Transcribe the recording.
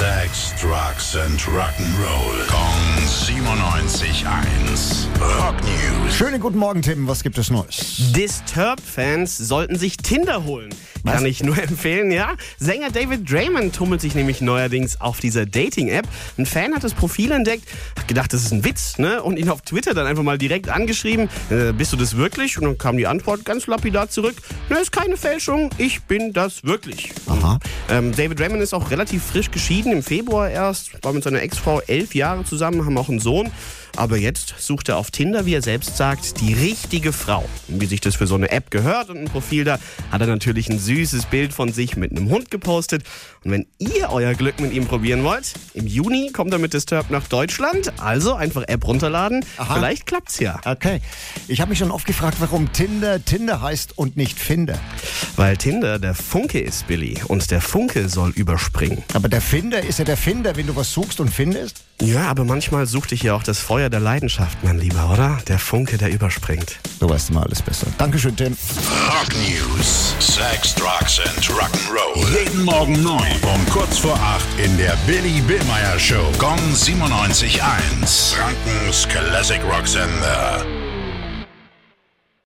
Sex, Drugs and Rock'n'Roll. Kong 97.1. Schönen guten Morgen, Tim. Was gibt es Neues? Disturbed-Fans sollten sich Tinder holen. Kann ich nur empfehlen, ja? Sänger David Draymond tummelt sich nämlich neuerdings auf dieser Dating-App. Ein Fan hat das Profil entdeckt, hat gedacht, das ist ein Witz, ne? Und ihn auf Twitter dann einfach mal direkt angeschrieben. Äh, bist du das wirklich? Und dann kam die Antwort ganz lapidar zurück. Ne, ist keine Fälschung, ich bin das wirklich. Aha. Ähm, David Draymond ist auch relativ frisch geschieden, im Februar erst, war mit seiner Ex-Frau elf Jahre zusammen, haben auch einen Sohn. Aber jetzt sucht er auf Tinder, wie er selbst sagt, die richtige Frau. Und wie sich das für so eine App gehört und ein Profil da, hat er natürlich ein süßes Bild von sich mit einem Hund gepostet. Und wenn ihr euer Glück mit ihm probieren wollt, im Juni kommt er mit Disturbed nach Deutschland. Also einfach App runterladen. Aha. Vielleicht klappt's ja. Okay. Ich habe mich schon oft gefragt, warum Tinder Tinder heißt und nicht Finder. Weil Tinder der Funke ist, Billy. Und der Funke soll überspringen. Aber der Finder ist ja der Finder, wenn du was suchst und findest. Ja, aber manchmal sucht dich ja auch das Feuer der Leidenschaft, mein Lieber, oder? Der Funke, der überspringt. Du weißt immer alles besser. Dankeschön, Tim. Rock News. Sex, Drugs and Rock'n'Roll. Jeden Morgen 9 um kurz vor 8 in der Billy Billmeyer Show. Gong 97.1. Frankens Classic Rock Sender.